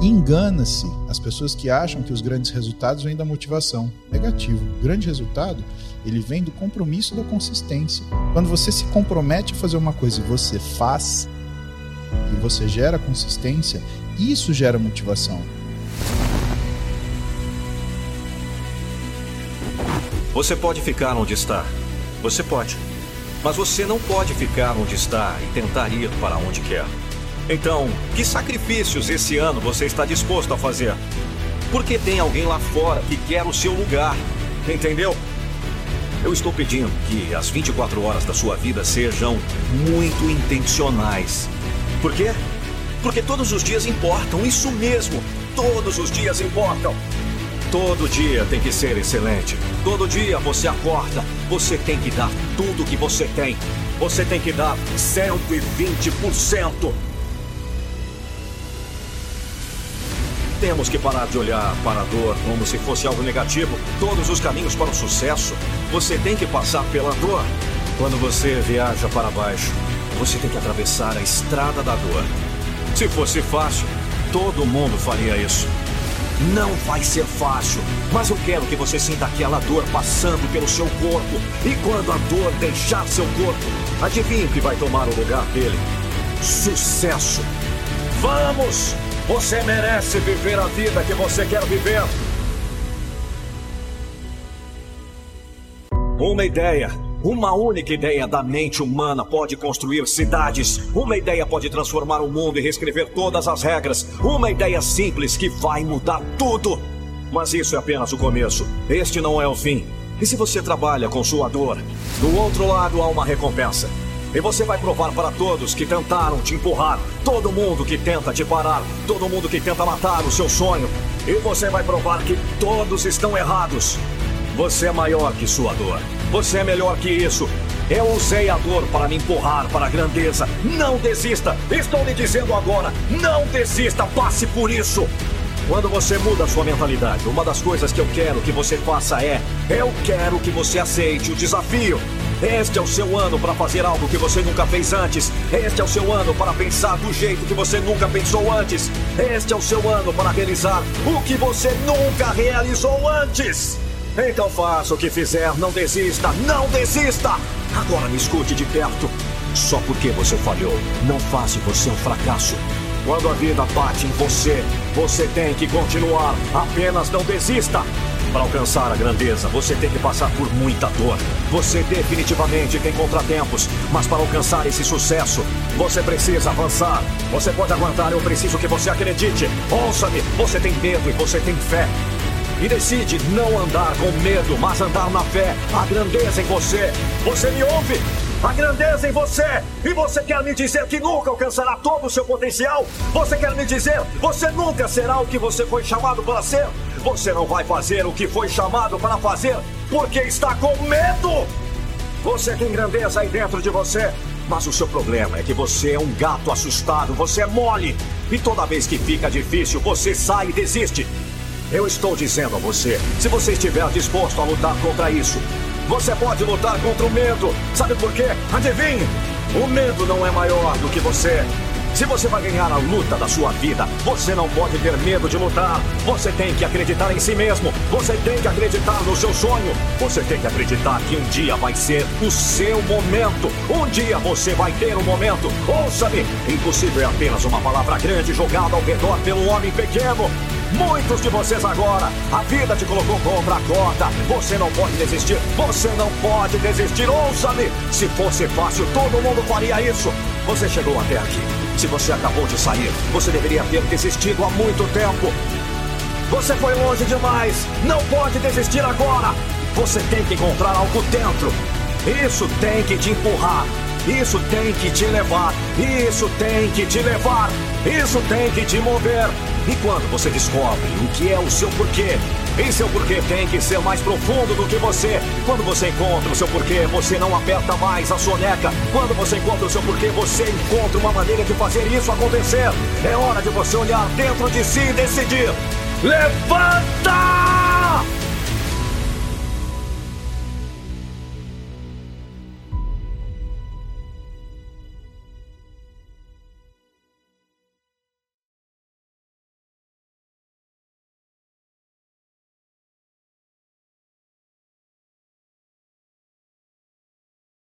Engana-se as pessoas que acham que os grandes resultados vêm da motivação. Negativo. O grande resultado, ele vem do compromisso da consistência. Quando você se compromete a fazer uma coisa e você faz, e você gera consistência, isso gera motivação. Você pode ficar onde está. Você pode. Mas você não pode ficar onde está e tentar ir para onde quer. Então, que sacrifícios esse ano você está disposto a fazer? Porque tem alguém lá fora que quer o seu lugar. Entendeu? Eu estou pedindo que as 24 horas da sua vida sejam muito intencionais. Por quê? Porque todos os dias importam, isso mesmo. Todos os dias importam. Todo dia tem que ser excelente. Todo dia você acorda, você tem que dar tudo que você tem. Você tem que dar 120%. Temos que parar de olhar para a dor como se fosse algo negativo. Todos os caminhos para o sucesso, você tem que passar pela dor. Quando você viaja para baixo, você tem que atravessar a estrada da dor. Se fosse fácil, todo mundo faria isso. Não vai ser fácil, mas eu quero que você sinta aquela dor passando pelo seu corpo. E quando a dor deixar seu corpo, adivinhe o que vai tomar o lugar dele? Sucesso! Vamos! Você merece viver a vida que você quer viver. Uma ideia uma única ideia da mente humana pode construir cidades. Uma ideia pode transformar o mundo e reescrever todas as regras. Uma ideia simples que vai mudar tudo. Mas isso é apenas o começo. Este não é o fim. E se você trabalha com sua dor, do outro lado há uma recompensa. E você vai provar para todos que tentaram te empurrar, todo mundo que tenta te parar, todo mundo que tenta matar o seu sonho. E você vai provar que todos estão errados. Você é maior que sua dor. Você é melhor que isso. Eu usei a dor para me empurrar para a grandeza. Não desista. Estou lhe dizendo agora. Não desista. Passe por isso. Quando você muda sua mentalidade, uma das coisas que eu quero que você faça é: eu quero que você aceite o desafio. Este é o seu ano para fazer algo que você nunca fez antes. Este é o seu ano para pensar do jeito que você nunca pensou antes. Este é o seu ano para realizar o que você nunca realizou antes. Então faça o que fizer, não desista, não desista! Agora me escute de perto. Só porque você falhou, não de você um fracasso. Quando a vida bate em você, você tem que continuar. Apenas não desista. Para alcançar a grandeza, você tem que passar por muita dor. Você definitivamente tem contratempos, mas para alcançar esse sucesso, você precisa avançar. Você pode aguentar, eu preciso que você acredite. Ouça-me, você tem medo e você tem fé e decide não andar com medo, mas andar na fé. A grandeza em você. Você me ouve? A grandeza em você! E você quer me dizer que nunca alcançará todo o seu potencial? Você quer me dizer você nunca será o que você foi chamado para ser? Você não vai fazer o que foi chamado para fazer porque está com medo! Você tem grandeza aí dentro de você, mas o seu problema é que você é um gato assustado, você é mole. E toda vez que fica difícil, você sai e desiste. Eu estou dizendo a você, se você estiver disposto a lutar contra isso, você pode lutar contra o medo. Sabe por quê? Adivinhe! O medo não é maior do que você. Se você vai ganhar a luta da sua vida, você não pode ter medo de lutar. Você tem que acreditar em si mesmo. Você tem que acreditar no seu sonho. Você tem que acreditar que um dia vai ser o seu momento. Um dia você vai ter um momento. Ouça-me! Impossível é apenas uma palavra grande jogada ao redor pelo homem pequeno. Muitos de vocês agora, a vida te colocou contra a corda. Você não pode desistir, você não pode desistir. Ouça-me! Se fosse fácil, todo mundo faria isso. Você chegou até aqui. Se você acabou de sair, você deveria ter desistido há muito tempo. Você foi longe demais. Não pode desistir agora. Você tem que encontrar algo dentro. Isso tem que te empurrar. Isso tem que te levar. Isso tem que te levar. Isso tem que te mover. E quando você descobre o que é o seu porquê, e seu porquê tem que ser mais profundo do que você. Quando você encontra o seu porquê, você não aperta mais a soneca. Quando você encontra o seu porquê, você encontra uma maneira de fazer isso acontecer. É hora de você olhar dentro de si e decidir. Levanta!